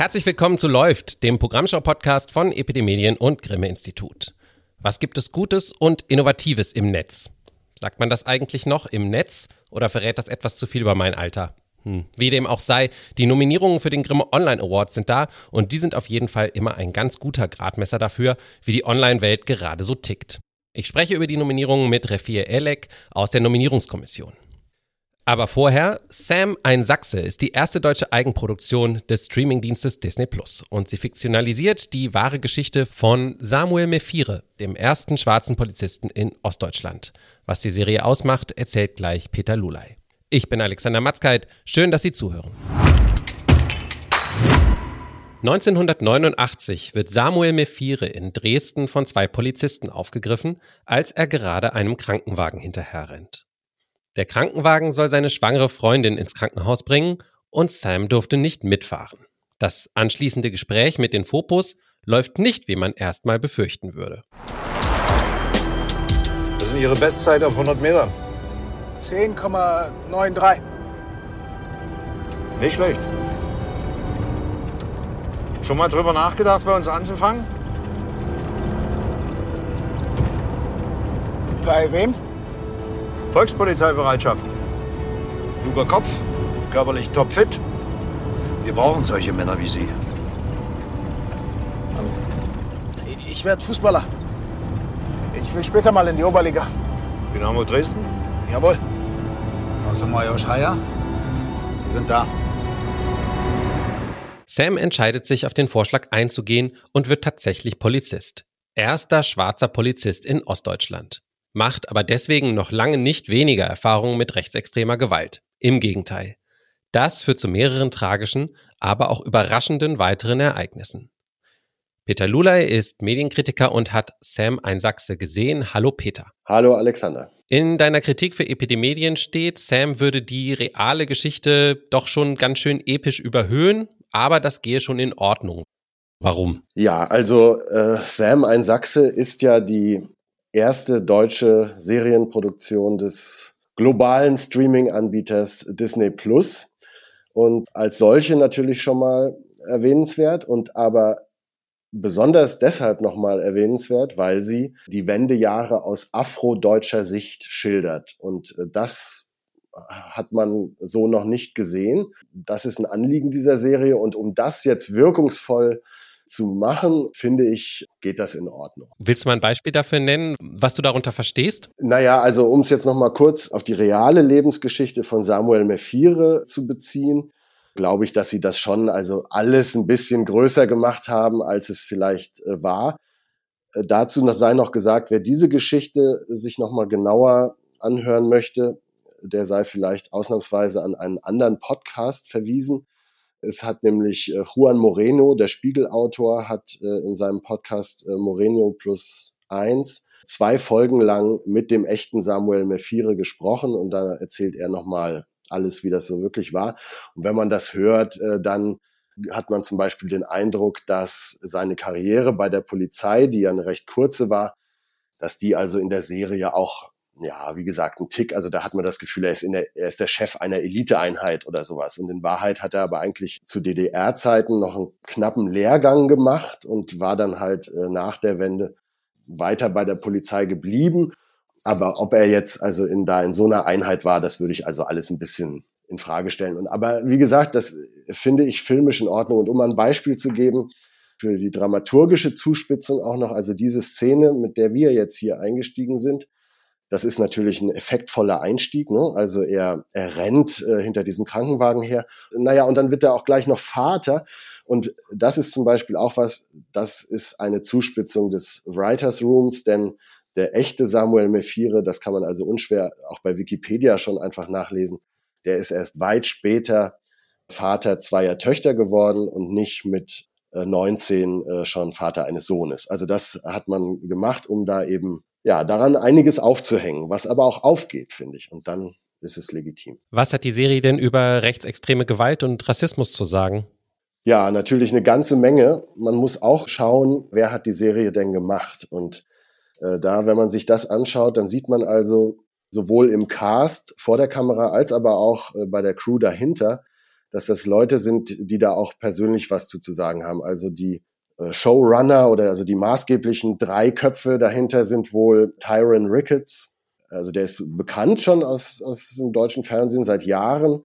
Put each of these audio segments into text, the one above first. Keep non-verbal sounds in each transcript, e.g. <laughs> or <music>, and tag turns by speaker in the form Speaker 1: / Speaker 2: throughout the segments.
Speaker 1: Herzlich willkommen zu Läuft, dem Programmschau-Podcast von Epidemedien und Grimme Institut. Was gibt es Gutes und Innovatives im Netz? Sagt man das eigentlich noch im Netz oder verrät das etwas zu viel über mein Alter? Hm. Wie dem auch sei, die Nominierungen für den Grimme Online Awards sind da und die sind auf jeden Fall immer ein ganz guter Gradmesser dafür, wie die Online-Welt gerade so tickt. Ich spreche über die Nominierungen mit Refir Elek aus der Nominierungskommission. Aber vorher, Sam ein Sachse ist die erste deutsche Eigenproduktion des Streamingdienstes Disney Plus und sie fiktionalisiert die wahre Geschichte von Samuel Mephire, dem ersten schwarzen Polizisten in Ostdeutschland. Was die Serie ausmacht, erzählt gleich Peter Lulay. Ich bin Alexander Matzkeit, schön, dass Sie zuhören. 1989 wird Samuel Mephire in Dresden von zwei Polizisten aufgegriffen, als er gerade einem Krankenwagen hinterherrennt. Der Krankenwagen soll seine schwangere Freundin ins Krankenhaus bringen und Sam durfte nicht mitfahren. Das anschließende Gespräch mit den Fopos läuft nicht, wie man erstmal befürchten würde.
Speaker 2: Das ist Ihre Bestzeit auf 100 Metern.
Speaker 3: 10,93.
Speaker 2: Nicht schlecht. Schon mal drüber nachgedacht, bei uns anzufangen?
Speaker 3: Bei wem?
Speaker 2: Volkspolizeibereitschaften. Kluger Kopf, körperlich topfit. Wir brauchen solche Männer wie Sie.
Speaker 3: Ich werde Fußballer. Ich will später mal in die Oberliga.
Speaker 2: Dynamo Dresden?
Speaker 3: Jawohl.
Speaker 4: Außer Major Schreier? Wir sind da.
Speaker 1: Sam entscheidet sich, auf den Vorschlag einzugehen und wird tatsächlich Polizist. Erster schwarzer Polizist in Ostdeutschland macht aber deswegen noch lange nicht weniger Erfahrungen mit rechtsextremer Gewalt. Im Gegenteil. Das führt zu mehreren tragischen, aber auch überraschenden weiteren Ereignissen. Peter Lulay ist Medienkritiker und hat Sam ein Sachse gesehen. Hallo Peter.
Speaker 5: Hallo Alexander.
Speaker 1: In deiner Kritik für Epidemedien steht, Sam würde die reale Geschichte doch schon ganz schön episch überhöhen, aber das gehe schon in Ordnung. Warum?
Speaker 5: Ja, also äh, Sam ein Sachse ist ja die erste deutsche Serienproduktion des globalen Streaming-Anbieters Disney Plus. Und als solche natürlich schon mal erwähnenswert und aber besonders deshalb nochmal erwähnenswert, weil sie die Wendejahre aus afrodeutscher Sicht schildert. Und äh, das hat man so noch nicht gesehen. Das ist ein Anliegen dieser Serie. Und um das jetzt wirkungsvoll zu machen, finde ich, geht das in Ordnung.
Speaker 1: Willst du mal ein Beispiel dafür nennen, was du darunter verstehst?
Speaker 5: Naja, also um es jetzt nochmal kurz auf die reale Lebensgeschichte von Samuel Mephire zu beziehen, glaube ich, dass sie das schon also alles ein bisschen größer gemacht haben, als es vielleicht äh, war. Äh, dazu noch sei noch gesagt, wer diese Geschichte sich nochmal genauer anhören möchte, der sei vielleicht ausnahmsweise an einen anderen Podcast verwiesen. Es hat nämlich äh, Juan Moreno, der Spiegelautor, hat äh, in seinem Podcast äh, Moreno plus eins zwei Folgen lang mit dem echten Samuel Mephire gesprochen und da erzählt er nochmal alles, wie das so wirklich war. Und wenn man das hört, dann hat man zum Beispiel den Eindruck, dass seine Karriere bei der Polizei, die ja eine recht kurze war, dass die also in der Serie auch ja, wie gesagt, ein Tick. Also da hat man das Gefühl, er ist, in der, er ist der Chef einer Eliteeinheit oder sowas. Und in Wahrheit hat er aber eigentlich zu DDR-Zeiten noch einen knappen Lehrgang gemacht und war dann halt äh, nach der Wende weiter bei der Polizei geblieben. Aber ob er jetzt also in da in so einer Einheit war, das würde ich also alles ein bisschen in Frage stellen. Und aber wie gesagt, das finde ich filmisch in Ordnung. Und um ein Beispiel zu geben für die dramaturgische Zuspitzung auch noch, also diese Szene, mit der wir jetzt hier eingestiegen sind, das ist natürlich ein effektvoller Einstieg. Ne? Also er, er rennt äh, hinter diesem Krankenwagen her. Naja, und dann wird er auch gleich noch Vater. Und das ist zum Beispiel auch was, das ist eine Zuspitzung des Writers Rooms, denn der echte Samuel Mephire, das kann man also unschwer auch bei Wikipedia schon einfach nachlesen, der ist erst weit später Vater zweier Töchter geworden und nicht mit 19 äh, schon Vater eines Sohnes. Also das hat man gemacht, um da eben ja, daran einiges aufzuhängen, was aber auch aufgeht, finde ich. Und dann ist es legitim.
Speaker 1: Was hat die Serie denn über rechtsextreme Gewalt und Rassismus zu sagen?
Speaker 5: Ja, natürlich eine ganze Menge. Man muss auch schauen, wer hat die Serie denn gemacht. Und äh, da, wenn man sich das anschaut, dann sieht man also sowohl im Cast vor der Kamera als aber auch äh, bei der Crew dahinter, dass das Leute sind, die da auch persönlich was zu, zu sagen haben. Also die Showrunner oder also die maßgeblichen drei Köpfe dahinter sind wohl Tyron Ricketts. Also der ist bekannt schon aus, aus dem deutschen Fernsehen seit Jahren,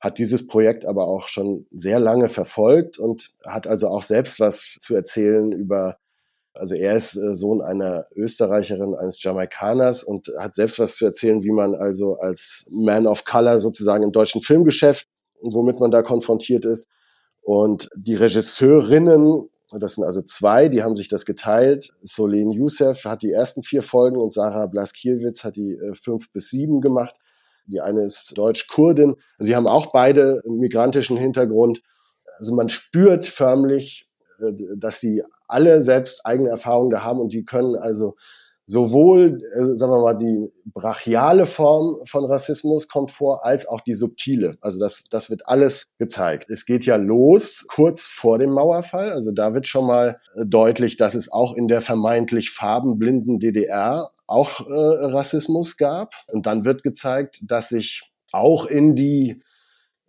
Speaker 5: hat dieses Projekt aber auch schon sehr lange verfolgt und hat also auch selbst was zu erzählen über also er ist äh, Sohn einer Österreicherin, eines Jamaikaners und hat selbst was zu erzählen, wie man also als Man of Color sozusagen im deutschen Filmgeschäft, womit man da konfrontiert ist. Und die Regisseurinnen, das sind also zwei, die haben sich das geteilt. Solin Youssef hat die ersten vier Folgen und Sarah Blaskiewicz hat die äh, fünf bis sieben gemacht. Die eine ist Deutsch-Kurdin. Sie haben auch beide migrantischen Hintergrund. Also man spürt förmlich, äh, dass sie alle selbst eigene Erfahrungen da haben und die können also sowohl, äh, sagen wir mal, die brachiale Form von Rassismus kommt vor, als auch die subtile. Also das, das wird alles gezeigt. Es geht ja los kurz vor dem Mauerfall. Also da wird schon mal äh, deutlich, dass es auch in der vermeintlich farbenblinden DDR auch äh, Rassismus gab. Und dann wird gezeigt, dass sich auch in die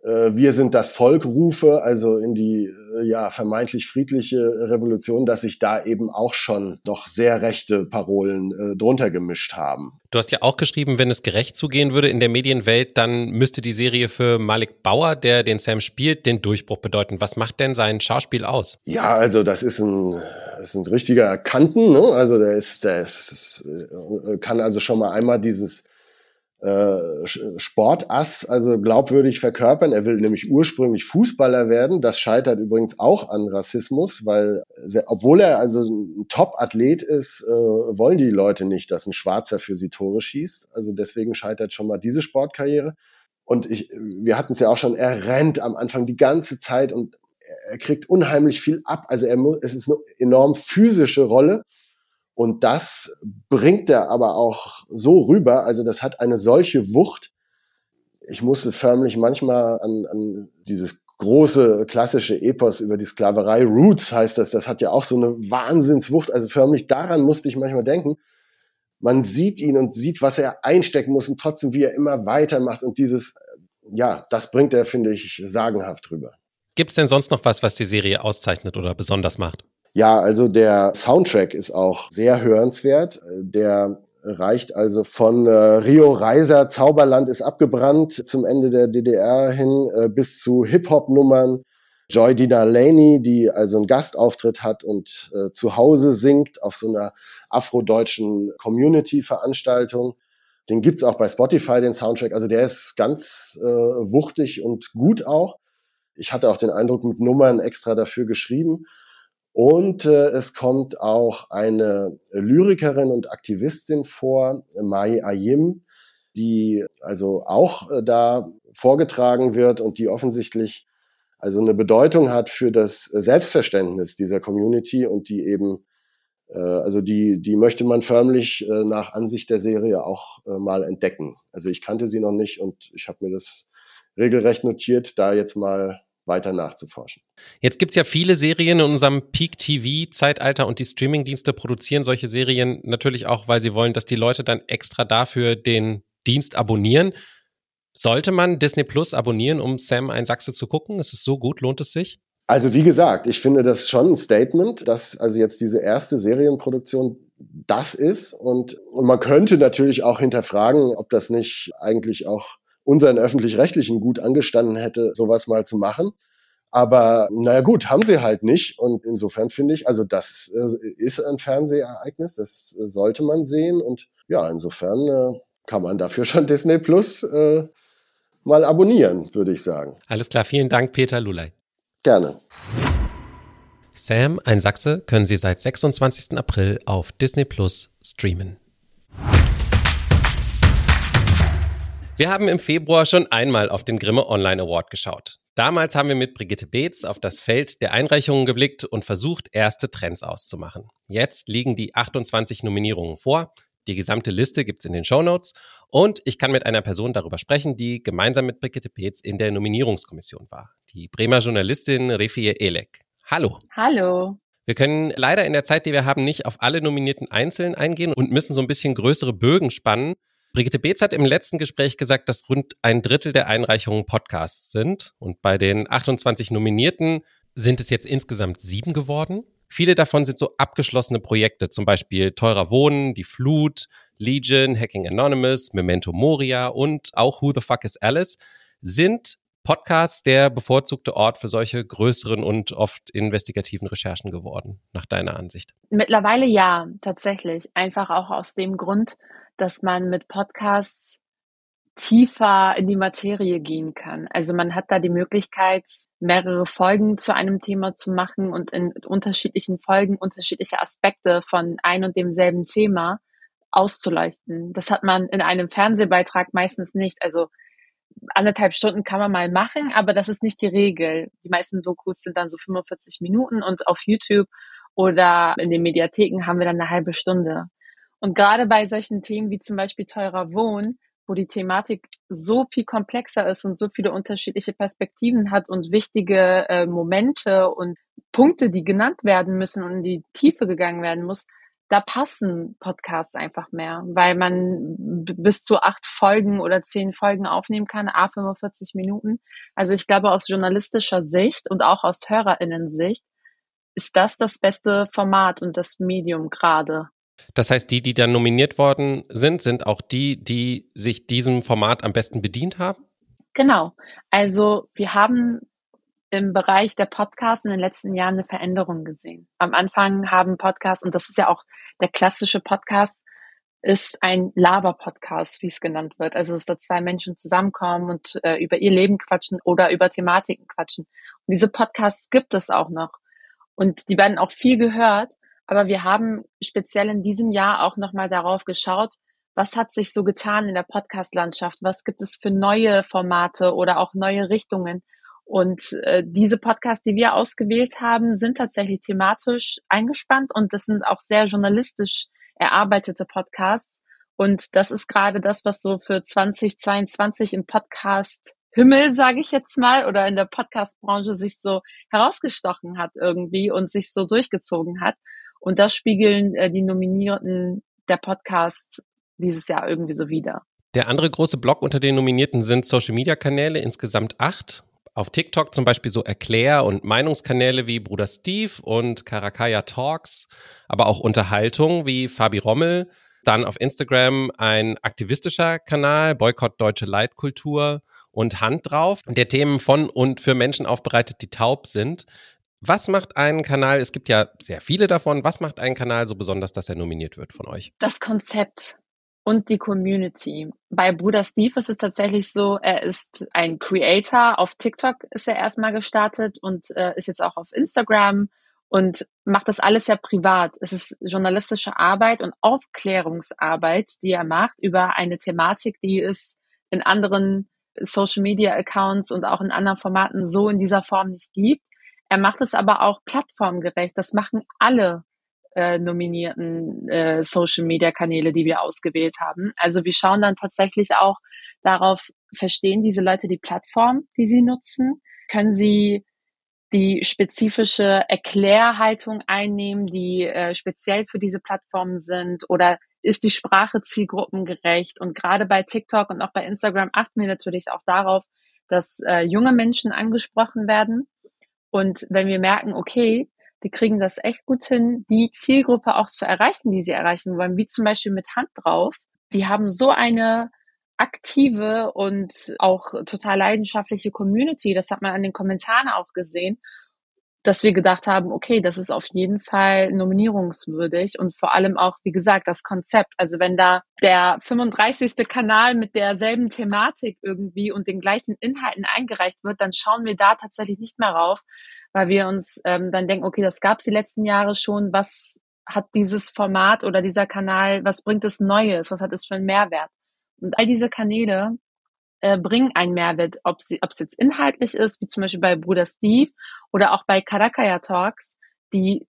Speaker 5: äh, wir sind das Volk rufe, also in die äh, ja vermeintlich friedliche Revolution, dass sich da eben auch schon doch sehr rechte Parolen äh, drunter gemischt haben.
Speaker 1: Du hast ja auch geschrieben, wenn es gerecht zugehen würde in der Medienwelt, dann müsste die Serie für Malik Bauer, der den Sam spielt, den Durchbruch bedeuten. Was macht denn sein Schauspiel aus?
Speaker 5: Ja, also das ist ein, das ist ein richtiger Kanten, ne? Also der ist, der ist, äh, kann also schon mal einmal dieses Sportass also glaubwürdig verkörpern. Er will nämlich ursprünglich Fußballer werden. Das scheitert übrigens auch an Rassismus, weil obwohl er also ein Top-Athlet ist, äh, wollen die Leute nicht, dass ein Schwarzer für sie Tore schießt. Also deswegen scheitert schon mal diese Sportkarriere. Und ich, wir hatten es ja auch schon, er rennt am Anfang die ganze Zeit und er kriegt unheimlich viel ab. Also er muss, es ist eine enorm physische Rolle. Und das bringt er aber auch so rüber. Also das hat eine solche Wucht. Ich musste förmlich manchmal an, an dieses große klassische Epos über die Sklaverei, Roots heißt das, das hat ja auch so eine Wahnsinnswucht. Also förmlich daran musste ich manchmal denken. Man sieht ihn und sieht, was er einstecken muss und trotzdem, wie er immer weitermacht. Und dieses, ja, das bringt er, finde ich, sagenhaft rüber.
Speaker 1: Gibt es denn sonst noch was, was die Serie auszeichnet oder besonders macht?
Speaker 5: Ja, also der Soundtrack ist auch sehr hörenswert. Der reicht also von äh, Rio Reiser, Zauberland ist abgebrannt zum Ende der DDR hin äh, bis zu Hip-Hop-Nummern. Joy Dina Laney, die also einen Gastauftritt hat und äh, zu Hause singt auf so einer afrodeutschen Community-Veranstaltung. Den gibt's auch bei Spotify, den Soundtrack. Also der ist ganz äh, wuchtig und gut auch. Ich hatte auch den Eindruck, mit Nummern extra dafür geschrieben. Und äh, es kommt auch eine Lyrikerin und Aktivistin vor, Mai Ayim, die also auch äh, da vorgetragen wird und die offensichtlich also eine Bedeutung hat für das Selbstverständnis dieser Community und die eben äh, also die die möchte man förmlich äh, nach Ansicht der Serie auch äh, mal entdecken. Also ich kannte sie noch nicht und ich habe mir das regelrecht notiert, da jetzt mal weiter nachzuforschen.
Speaker 1: Jetzt gibt's ja viele Serien in unserem Peak-TV-Zeitalter und die Streamingdienste produzieren solche Serien natürlich auch, weil sie wollen, dass die Leute dann extra dafür den Dienst abonnieren. Sollte man Disney Plus abonnieren, um Sam ein Sachse zu gucken? Ist es so gut? Lohnt es sich?
Speaker 5: Also wie gesagt, ich finde das schon ein Statement, dass also jetzt diese erste Serienproduktion das ist und, und man könnte natürlich auch hinterfragen, ob das nicht eigentlich auch unseren öffentlich-rechtlichen gut angestanden hätte, sowas mal zu machen. Aber naja gut, haben sie halt nicht. Und insofern finde ich, also das äh, ist ein Fernsehereignis, das äh, sollte man sehen. Und ja, insofern äh, kann man dafür schon <laughs> Disney Plus äh, mal abonnieren, würde ich sagen.
Speaker 1: Alles klar, vielen Dank, Peter Lulay.
Speaker 5: Gerne.
Speaker 1: Sam, ein Sachse, können Sie seit 26. April auf Disney Plus streamen. Wir haben im Februar schon einmal auf den Grimme Online Award geschaut. Damals haben wir mit Brigitte Beetz auf das Feld der Einreichungen geblickt und versucht, erste Trends auszumachen. Jetzt liegen die 28 Nominierungen vor. Die gesamte Liste gibt's in den Show Notes und ich kann mit einer Person darüber sprechen, die gemeinsam mit Brigitte Beetz in der Nominierungskommission war. Die Bremer Journalistin Refie Elek. Hallo.
Speaker 6: Hallo.
Speaker 1: Wir können leider in der Zeit, die wir haben, nicht auf alle Nominierten einzeln eingehen und müssen so ein bisschen größere Bögen spannen. Brigitte Beetz hat im letzten Gespräch gesagt, dass rund ein Drittel der Einreichungen Podcasts sind. Und bei den 28 Nominierten sind es jetzt insgesamt sieben geworden. Viele davon sind so abgeschlossene Projekte, zum Beispiel Teurer Wohnen, Die Flut, Legion, Hacking Anonymous, Memento Moria und auch Who the Fuck is Alice sind Podcasts der bevorzugte Ort für solche größeren und oft investigativen Recherchen geworden, nach deiner Ansicht?
Speaker 6: Mittlerweile ja, tatsächlich. Einfach auch aus dem Grund, dass man mit Podcasts tiefer in die Materie gehen kann. Also man hat da die Möglichkeit, mehrere Folgen zu einem Thema zu machen und in unterschiedlichen Folgen unterschiedliche Aspekte von ein und demselben Thema auszuleuchten. Das hat man in einem Fernsehbeitrag meistens nicht. Also anderthalb Stunden kann man mal machen, aber das ist nicht die Regel. Die meisten Dokus sind dann so 45 Minuten und auf YouTube oder in den Mediatheken haben wir dann eine halbe Stunde. Und gerade bei solchen Themen wie zum Beispiel teurer Wohnen, wo die Thematik so viel komplexer ist und so viele unterschiedliche Perspektiven hat und wichtige äh, Momente und Punkte, die genannt werden müssen und in die Tiefe gegangen werden muss, da passen Podcasts einfach mehr, weil man bis zu acht Folgen oder zehn Folgen aufnehmen kann, a 45 Minuten. Also ich glaube, aus journalistischer Sicht und auch aus HörerInnen-Sicht ist das das beste Format und das Medium gerade.
Speaker 1: Das heißt, die, die dann nominiert worden sind, sind auch die, die sich diesem Format am besten bedient haben?
Speaker 6: Genau. Also wir haben im Bereich der Podcasts in den letzten Jahren eine Veränderung gesehen. Am Anfang haben Podcasts, und das ist ja auch der klassische Podcast, ist ein Laber-Podcast, wie es genannt wird. Also, dass da zwei Menschen zusammenkommen und äh, über ihr Leben quatschen oder über Thematiken quatschen. Und diese Podcasts gibt es auch noch. Und die werden auch viel gehört. Aber wir haben speziell in diesem Jahr auch nochmal darauf geschaut, was hat sich so getan in der Podcast-Landschaft? Was gibt es für neue Formate oder auch neue Richtungen? Und äh, diese Podcasts, die wir ausgewählt haben, sind tatsächlich thematisch eingespannt und das sind auch sehr journalistisch erarbeitete Podcasts. Und das ist gerade das, was so für 2022 im Podcast Himmel, sage ich jetzt mal, oder in der Podcast-Branche sich so herausgestochen hat irgendwie und sich so durchgezogen hat. Und das spiegeln äh, die Nominierten der Podcast dieses Jahr irgendwie so wieder.
Speaker 1: Der andere große Block unter den Nominierten sind Social-Media-Kanäle, insgesamt acht auf TikTok zum Beispiel so Erklär- und Meinungskanäle wie Bruder Steve und Karakaya Talks, aber auch Unterhaltung wie Fabi Rommel. Dann auf Instagram ein aktivistischer Kanal, Boykott Deutsche Leitkultur und Hand drauf, der Themen von und für Menschen aufbereitet, die taub sind. Was macht einen Kanal, es gibt ja sehr viele davon, was macht einen Kanal so besonders, dass er nominiert wird von euch?
Speaker 6: Das Konzept und die Community. Bei Bruder Steve ist es tatsächlich so, er ist ein Creator. Auf TikTok ist er erstmal gestartet und äh, ist jetzt auch auf Instagram und macht das alles sehr privat. Es ist journalistische Arbeit und Aufklärungsarbeit, die er macht über eine Thematik, die es in anderen Social Media Accounts und auch in anderen Formaten so in dieser Form nicht gibt. Er macht es aber auch plattformgerecht. Das machen alle äh, nominierten äh, Social-Media-Kanäle, die wir ausgewählt haben. Also wir schauen dann tatsächlich auch darauf, verstehen diese Leute die Plattform, die sie nutzen? Können sie die spezifische Erklärhaltung einnehmen, die äh, speziell für diese Plattformen sind? Oder ist die Sprache zielgruppengerecht? Und gerade bei TikTok und auch bei Instagram achten wir natürlich auch darauf, dass äh, junge Menschen angesprochen werden. Und wenn wir merken, okay, die kriegen das echt gut hin, die Zielgruppe auch zu erreichen, die sie erreichen wollen, wie zum Beispiel mit Hand drauf. Die haben so eine aktive und auch total leidenschaftliche Community. Das hat man an den Kommentaren auch gesehen dass wir gedacht haben, okay, das ist auf jeden Fall nominierungswürdig und vor allem auch, wie gesagt, das Konzept. Also wenn da der 35. Kanal mit derselben Thematik irgendwie und den gleichen Inhalten eingereicht wird, dann schauen wir da tatsächlich nicht mehr rauf, weil wir uns ähm, dann denken, okay, das gab es die letzten Jahre schon. Was hat dieses Format oder dieser Kanal, was bringt es Neues? Was hat es für einen Mehrwert? Und all diese Kanäle äh, bringen einen Mehrwert, ob sie, ob es jetzt inhaltlich ist, wie zum Beispiel bei Bruder Steve oder auch bei Karakaya Talks, die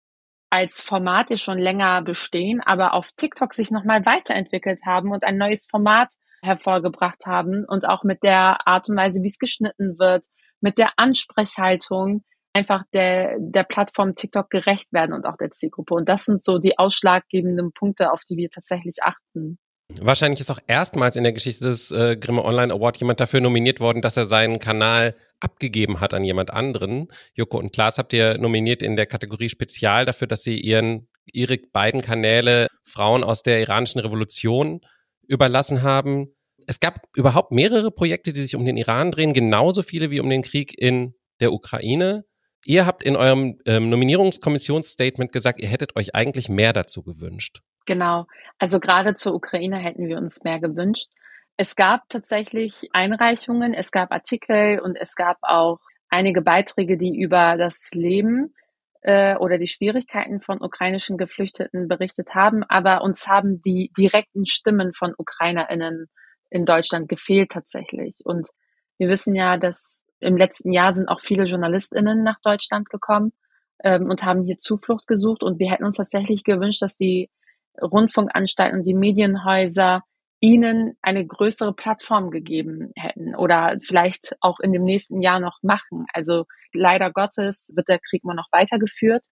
Speaker 6: als Format ja schon länger bestehen, aber auf TikTok sich nochmal weiterentwickelt haben und ein neues Format hervorgebracht haben und auch mit der Art und Weise, wie es geschnitten wird, mit der Ansprechhaltung einfach der, der Plattform TikTok gerecht werden und auch der Zielgruppe. Und das sind so die ausschlaggebenden Punkte, auf die wir tatsächlich achten.
Speaker 1: Wahrscheinlich ist auch erstmals in der Geschichte des äh, Grimme Online Award jemand dafür nominiert worden, dass er seinen Kanal abgegeben hat an jemand anderen. Joko und Klaas habt ihr nominiert in der Kategorie Spezial dafür, dass sie ihren ihre beiden Kanäle Frauen aus der iranischen Revolution überlassen haben. Es gab überhaupt mehrere Projekte, die sich um den Iran drehen, genauso viele wie um den Krieg in der Ukraine. Ihr habt in eurem ähm, Nominierungskommissionsstatement gesagt, ihr hättet euch eigentlich mehr dazu gewünscht.
Speaker 6: Genau. Also gerade zur Ukraine hätten wir uns mehr gewünscht. Es gab tatsächlich Einreichungen, es gab Artikel und es gab auch einige Beiträge, die über das Leben äh, oder die Schwierigkeiten von ukrainischen Geflüchteten berichtet haben. Aber uns haben die direkten Stimmen von UkrainerInnen in Deutschland gefehlt tatsächlich. Und wir wissen ja, dass im letzten Jahr sind auch viele JournalistInnen nach Deutschland gekommen ähm, und haben hier Zuflucht gesucht. Und wir hätten uns tatsächlich gewünscht, dass die Rundfunkanstalten und die Medienhäuser ihnen eine größere Plattform gegeben hätten oder vielleicht auch in dem nächsten Jahr noch machen. Also leider Gottes wird der Krieg immer noch weitergeführt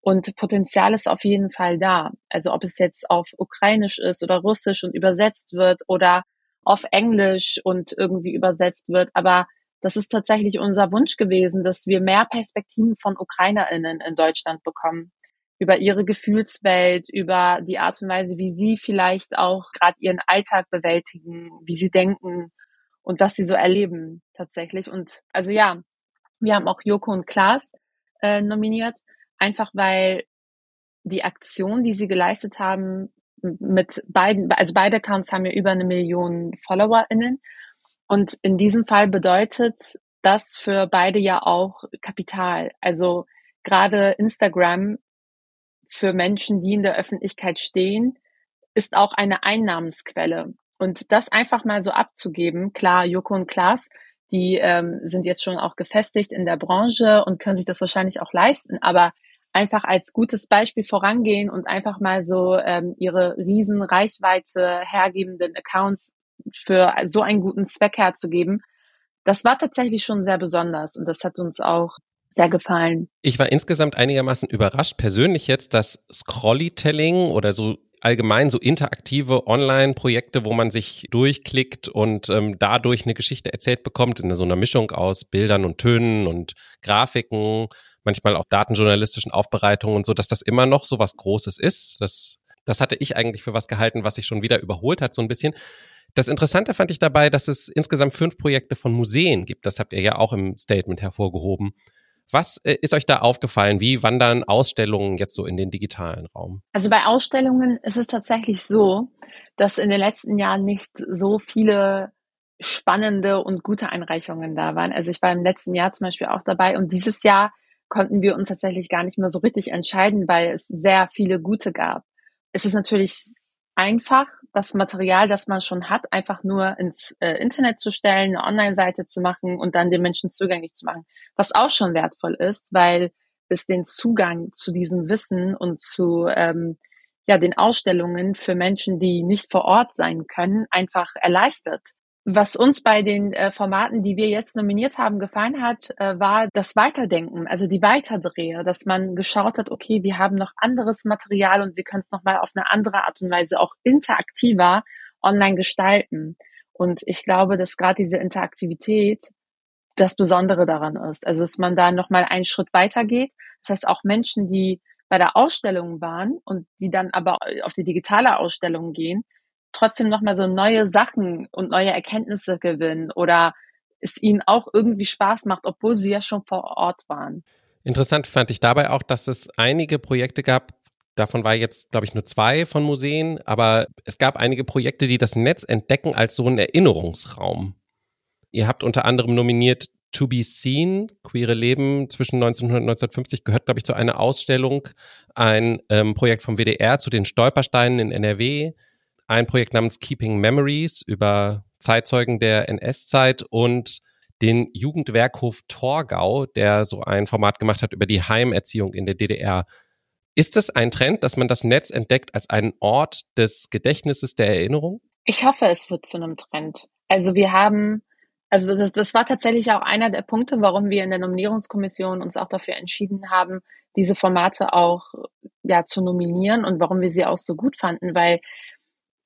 Speaker 6: und Potenzial ist auf jeden Fall da. Also ob es jetzt auf Ukrainisch ist oder Russisch und übersetzt wird oder auf Englisch und irgendwie übersetzt wird, aber das ist tatsächlich unser Wunsch gewesen, dass wir mehr Perspektiven von Ukrainerinnen in Deutschland bekommen über ihre Gefühlswelt, über die Art und Weise, wie sie vielleicht auch gerade ihren Alltag bewältigen, wie sie denken und was sie so erleben tatsächlich. Und also ja, wir haben auch Joko und Klaas äh, nominiert, einfach weil die Aktion, die sie geleistet haben, mit beiden, also beide Accounts haben ja über eine Million FollowerInnen. Und in diesem Fall bedeutet das für beide ja auch Kapital. Also gerade Instagram für Menschen, die in der Öffentlichkeit stehen, ist auch eine Einnahmensquelle. Und das einfach mal so abzugeben, klar, Joko und Klaas, die ähm, sind jetzt schon auch gefestigt in der Branche und können sich das wahrscheinlich auch leisten, aber einfach als gutes Beispiel vorangehen und einfach mal so ähm, ihre riesen Reichweite hergebenden Accounts für so einen guten Zweck herzugeben, das war tatsächlich schon sehr besonders und das hat uns auch sehr gefallen.
Speaker 1: Ich war insgesamt einigermaßen überrascht, persönlich jetzt, dass Scrollytelling oder so allgemein so interaktive Online-Projekte, wo man sich durchklickt und ähm, dadurch eine Geschichte erzählt bekommt, in so einer Mischung aus Bildern und Tönen und Grafiken, manchmal auch datenjournalistischen Aufbereitungen und so, dass das immer noch so was Großes ist. Das, das hatte ich eigentlich für was gehalten, was sich schon wieder überholt hat, so ein bisschen. Das Interessante fand ich dabei, dass es insgesamt fünf Projekte von Museen gibt. Das habt ihr ja auch im Statement hervorgehoben. Was äh, ist euch da aufgefallen? Wie wandern Ausstellungen jetzt so in den digitalen Raum?
Speaker 6: Also bei Ausstellungen ist es tatsächlich so, dass in den letzten Jahren nicht so viele spannende und gute Einreichungen da waren. Also ich war im letzten Jahr zum Beispiel auch dabei und dieses Jahr konnten wir uns tatsächlich gar nicht mehr so richtig entscheiden, weil es sehr viele gute gab. Es ist natürlich einfach, das Material, das man schon hat, einfach nur ins äh, Internet zu stellen, eine Online-Seite zu machen und dann den Menschen zugänglich zu machen. Was auch schon wertvoll ist, weil es den Zugang zu diesem Wissen und zu ähm, ja, den Ausstellungen für Menschen, die nicht vor Ort sein können, einfach erleichtert. Was uns bei den äh, Formaten, die wir jetzt nominiert haben, gefallen hat, äh, war das Weiterdenken, also die Weiterdrehe, dass man geschaut hat, okay, wir haben noch anderes Material und wir können es nochmal auf eine andere Art und Weise auch interaktiver online gestalten. Und ich glaube, dass gerade diese Interaktivität das Besondere daran ist. Also, dass man da nochmal einen Schritt weitergeht. Das heißt, auch Menschen, die bei der Ausstellung waren und die dann aber auf die digitale Ausstellung gehen, trotzdem nochmal so neue Sachen und neue Erkenntnisse gewinnen oder es ihnen auch irgendwie Spaß macht, obwohl sie ja schon vor Ort waren.
Speaker 1: Interessant fand ich dabei auch, dass es einige Projekte gab, davon war jetzt, glaube ich, nur zwei von Museen, aber es gab einige Projekte, die das Netz entdecken als so einen Erinnerungsraum. Ihr habt unter anderem nominiert To Be Seen, queere Leben zwischen 1900 und 1950, gehört, glaube ich, zu einer Ausstellung, ein ähm, Projekt vom WDR zu den Stolpersteinen in NRW, ein Projekt namens Keeping Memories über Zeitzeugen der NS-Zeit und den Jugendwerkhof Torgau, der so ein Format gemacht hat über die Heimerziehung in der DDR. Ist es ein Trend, dass man das Netz entdeckt als einen Ort des Gedächtnisses der Erinnerung?
Speaker 6: Ich hoffe, es wird zu einem Trend. Also wir haben, also das, das war tatsächlich auch einer der Punkte, warum wir in der Nominierungskommission uns auch dafür entschieden haben, diese Formate auch ja zu nominieren und warum wir sie auch so gut fanden, weil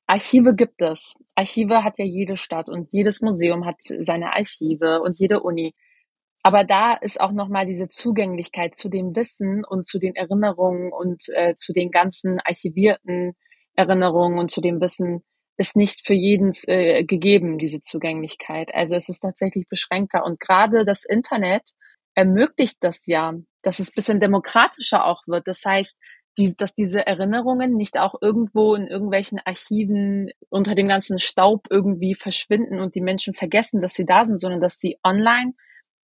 Speaker 6: Archive gibt es. Archive hat ja jede Stadt und jedes Museum hat seine Archive und jede Uni. Aber da ist auch nochmal diese Zugänglichkeit zu dem Wissen und zu den Erinnerungen und äh, zu den ganzen archivierten Erinnerungen und zu dem Wissen ist nicht für jeden äh, gegeben, diese Zugänglichkeit. Also es ist tatsächlich beschränkter. Und gerade das Internet ermöglicht das ja, dass es bisschen demokratischer auch wird. Das heißt, die, dass diese Erinnerungen nicht auch irgendwo in irgendwelchen Archiven unter dem ganzen Staub irgendwie verschwinden und die Menschen vergessen, dass sie da sind, sondern dass sie online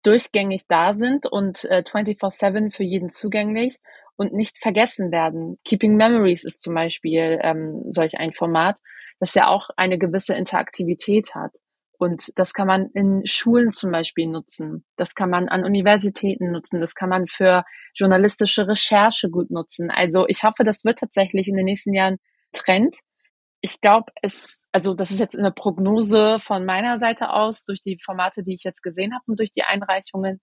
Speaker 6: durchgängig da sind und äh, 24-7 für jeden zugänglich und nicht vergessen werden. Keeping Memories ist zum Beispiel ähm, solch ein Format, das ja auch eine gewisse Interaktivität hat. Und das kann man in Schulen zum Beispiel nutzen. Das kann man an Universitäten nutzen. Das kann man für journalistische Recherche gut nutzen. Also ich hoffe, das wird tatsächlich in den nächsten Jahren Trend. Ich glaube, es, also das ist jetzt eine Prognose von meiner Seite aus durch die Formate, die ich jetzt gesehen habe und durch die Einreichungen,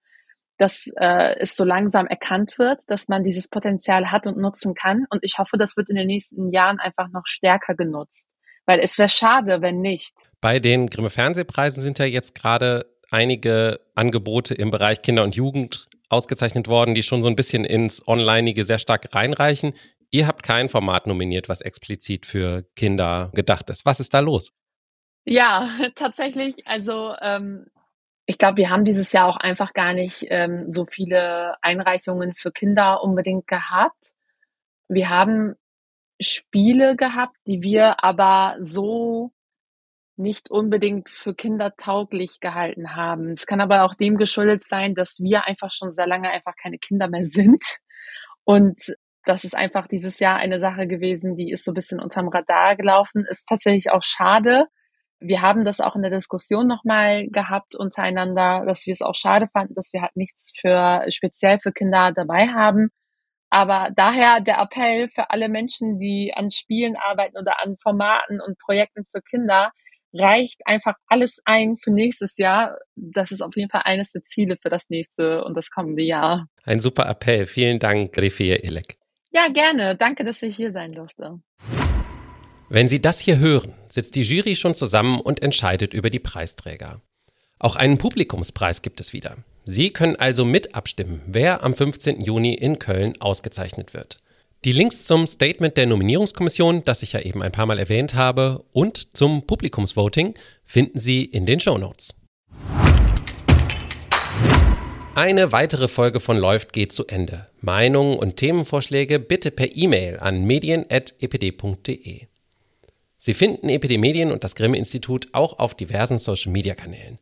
Speaker 6: dass äh, es so langsam erkannt wird, dass man dieses Potenzial hat und nutzen kann. Und ich hoffe, das wird in den nächsten Jahren einfach noch stärker genutzt. Weil es wäre schade, wenn nicht.
Speaker 1: Bei den Grimme Fernsehpreisen sind ja jetzt gerade einige Angebote im Bereich Kinder und Jugend ausgezeichnet worden, die schon so ein bisschen ins Onlineige sehr stark reinreichen. Ihr habt kein Format nominiert, was explizit für Kinder gedacht ist. Was ist da los?
Speaker 6: Ja, <laughs> tatsächlich. Also ähm, ich glaube, wir haben dieses Jahr auch einfach gar nicht ähm, so viele Einreichungen für Kinder unbedingt gehabt. Wir haben Spiele gehabt, die wir aber so nicht unbedingt für Kinder tauglich gehalten haben. Es kann aber auch dem geschuldet sein, dass wir einfach schon sehr lange einfach keine Kinder mehr sind. Und das ist einfach dieses Jahr eine Sache gewesen, die ist so ein bisschen unterm Radar gelaufen. Ist tatsächlich auch schade. Wir haben das auch in der Diskussion nochmal gehabt untereinander, dass wir es auch schade fanden, dass wir halt nichts für speziell für Kinder dabei haben. Aber daher der Appell für alle Menschen, die an Spielen arbeiten oder an Formaten und Projekten für Kinder, reicht einfach alles ein für nächstes Jahr. Das ist auf jeden Fall eines der Ziele für das nächste und das kommende Jahr.
Speaker 1: Ein super Appell. Vielen Dank, Grefia Ilek.
Speaker 6: Ja, gerne. Danke, dass ich hier sein durfte.
Speaker 1: Wenn Sie das hier hören, sitzt die Jury schon zusammen und entscheidet über die Preisträger. Auch einen Publikumspreis gibt es wieder. Sie können also mit abstimmen, wer am 15. Juni in Köln ausgezeichnet wird. Die Links zum Statement der Nominierungskommission, das ich ja eben ein paar Mal erwähnt habe, und zum Publikumsvoting finden Sie in den Show Notes. Eine weitere Folge von Läuft geht zu Ende. Meinungen und Themenvorschläge bitte per E-Mail an medien.epd.de. Sie finden EPD Medien und das Grimme Institut auch auf diversen Social Media Kanälen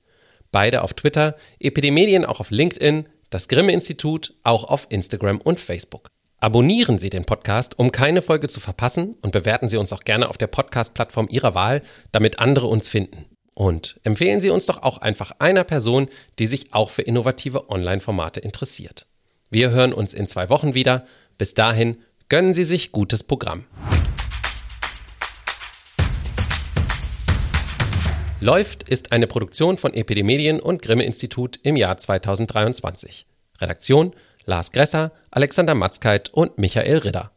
Speaker 1: beide auf Twitter, Epidemedien auch auf LinkedIn, das Grimme Institut auch auf Instagram und Facebook. Abonnieren Sie den Podcast, um keine Folge zu verpassen und bewerten Sie uns auch gerne auf der Podcast-Plattform Ihrer Wahl, damit andere uns finden. Und empfehlen Sie uns doch auch einfach einer Person, die sich auch für innovative Online-Formate interessiert. Wir hören uns in zwei Wochen wieder. Bis dahin gönnen Sie sich gutes Programm. Läuft ist eine Produktion von Epidemedien und Grimme Institut im Jahr 2023. Redaktion Lars Gresser, Alexander Matzkeit und Michael Ridder.